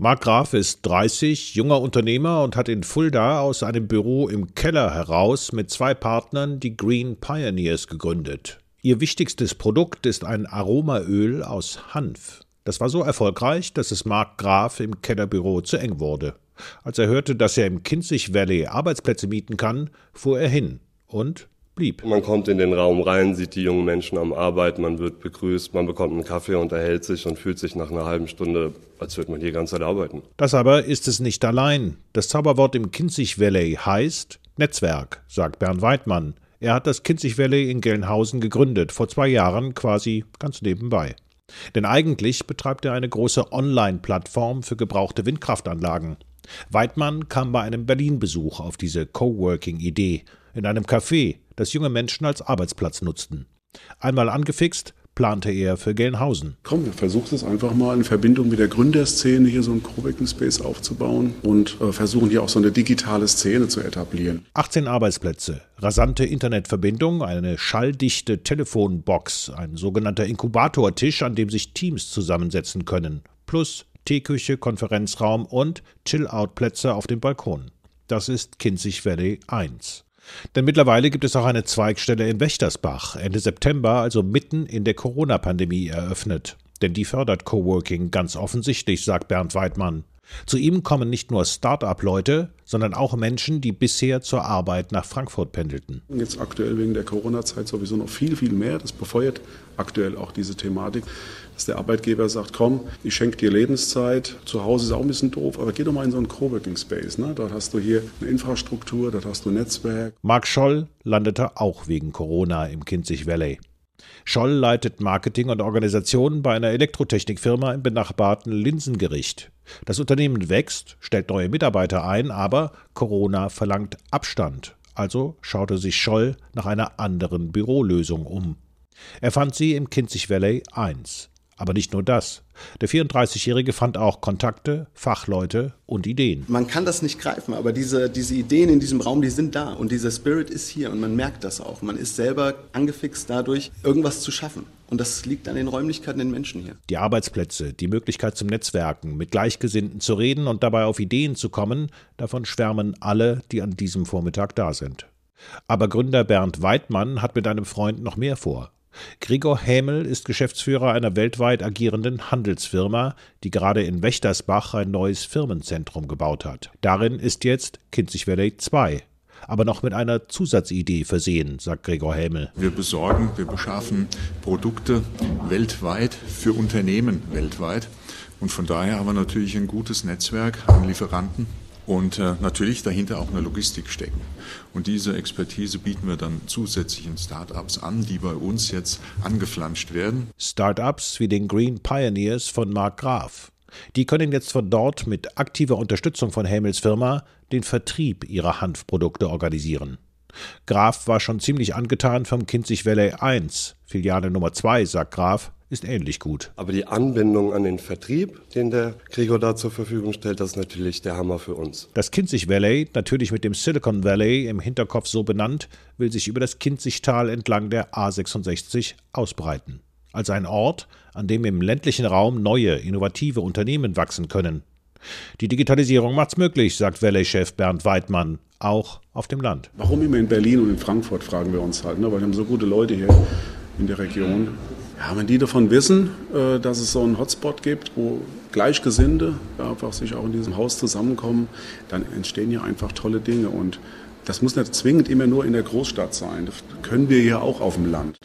Mark Graf ist 30, junger Unternehmer und hat in Fulda aus einem Büro im Keller heraus mit zwei Partnern die Green Pioneers gegründet. Ihr wichtigstes Produkt ist ein Aromaöl aus Hanf. Das war so erfolgreich, dass es Mark Graf im Kellerbüro zu eng wurde. Als er hörte, dass er im Kinzig Valley Arbeitsplätze mieten kann, fuhr er hin und blieb. Man kommt in den Raum rein, sieht die jungen Menschen am Arbeiten, man wird begrüßt, man bekommt einen Kaffee, unterhält sich und fühlt sich nach einer halben Stunde, als würde man hier die ganze Zeit arbeiten. Das aber ist es nicht allein. Das Zauberwort im Kinzig Valley heißt Netzwerk, sagt Bernd Weidmann. Er hat das Kinzig Valley in Gelnhausen gegründet, vor zwei Jahren quasi ganz nebenbei. Denn eigentlich betreibt er eine große Online-Plattform für gebrauchte Windkraftanlagen. Weidmann kam bei einem Berlin-Besuch auf diese Coworking-Idee in einem Café, das junge Menschen als Arbeitsplatz nutzten. Einmal angefixt, plante er für Gelnhausen. Komm, wir versuchen es einfach mal in Verbindung mit der Gründerszene hier so einen Coworking Space aufzubauen und äh, versuchen hier auch so eine digitale Szene zu etablieren. 18 Arbeitsplätze, rasante Internetverbindung, eine schalldichte Telefonbox, ein sogenannter Inkubatortisch, an dem sich Teams zusammensetzen können, plus Teeküche, Konferenzraum und Chill-Out-Plätze auf dem Balkon. Das ist Kinzig Valley 1. Denn mittlerweile gibt es auch eine Zweigstelle in Wächtersbach, Ende September, also mitten in der Corona-Pandemie eröffnet. Denn die fördert Coworking ganz offensichtlich, sagt Bernd Weidmann. Zu ihm kommen nicht nur Start-up-Leute, sondern auch Menschen, die bisher zur Arbeit nach Frankfurt pendelten. Jetzt aktuell wegen der Corona-Zeit sowieso noch viel, viel mehr. Das befeuert aktuell auch diese Thematik, dass der Arbeitgeber sagt, komm, ich schenke dir Lebenszeit. Zu Hause ist auch ein bisschen doof, aber geh doch mal in so einen Coworking Space. Ne? Dort hast du hier eine Infrastruktur, dort hast du ein Netzwerk. Mark Scholl landete auch wegen Corona im Kinzig Valley. Scholl leitet Marketing und Organisation bei einer Elektrotechnikfirma im benachbarten Linsengericht. Das Unternehmen wächst, stellt neue Mitarbeiter ein, aber Corona verlangt Abstand. Also schaute sich Scholl nach einer anderen Bürolösung um. Er fand sie im Kinzig Valley 1. Aber nicht nur das. Der 34-Jährige fand auch Kontakte, Fachleute und Ideen. Man kann das nicht greifen, aber diese, diese Ideen in diesem Raum, die sind da und dieser Spirit ist hier und man merkt das auch. Man ist selber angefixt dadurch, irgendwas zu schaffen. Und das liegt an den Räumlichkeiten, den Menschen hier. Die Arbeitsplätze, die Möglichkeit zum Netzwerken, mit Gleichgesinnten zu reden und dabei auf Ideen zu kommen, davon schwärmen alle, die an diesem Vormittag da sind. Aber Gründer Bernd Weidmann hat mit einem Freund noch mehr vor. Gregor Hämel ist Geschäftsführer einer weltweit agierenden Handelsfirma, die gerade in Wächtersbach ein neues Firmenzentrum gebaut hat. Darin ist jetzt Kinzig Valley 2, aber noch mit einer Zusatzidee versehen, sagt Gregor Hämel. Wir besorgen, wir beschaffen Produkte weltweit für Unternehmen weltweit. Und von daher haben wir natürlich ein gutes Netzwerk an Lieferanten und äh, natürlich dahinter auch eine Logistik stecken. Und diese Expertise bieten wir dann zusätzlichen Startups an, die bei uns jetzt angeflanscht werden. Startups wie den Green Pioneers von Mark Graf. Die können jetzt von dort mit aktiver Unterstützung von Hämels Firma den Vertrieb ihrer Hanfprodukte organisieren. Graf war schon ziemlich angetan vom Kinzig Valley 1, Filiale Nummer 2, sagt Graf, ist ähnlich gut. Aber die Anbindung an den Vertrieb, den der Gregor da zur Verfügung stellt, das ist natürlich der Hammer für uns. Das Kinzig Valley, natürlich mit dem Silicon Valley im Hinterkopf so benannt, will sich über das Kinzigtal entlang der A66 ausbreiten. Als ein Ort, an dem im ländlichen Raum neue, innovative Unternehmen wachsen können. Die Digitalisierung macht's möglich, sagt Valley-Chef Bernd Weidmann, auch auf dem Land. Warum immer in Berlin und in Frankfurt, fragen wir uns halt, ne? weil wir haben so gute Leute hier in der Region. Ja, wenn die davon wissen, äh, dass es so einen Hotspot gibt, wo Gleichgesinnte einfach sich auch in diesem Haus zusammenkommen, dann entstehen ja einfach tolle Dinge. Und das muss nicht zwingend immer nur in der Großstadt sein. Das können wir ja auch auf dem Land.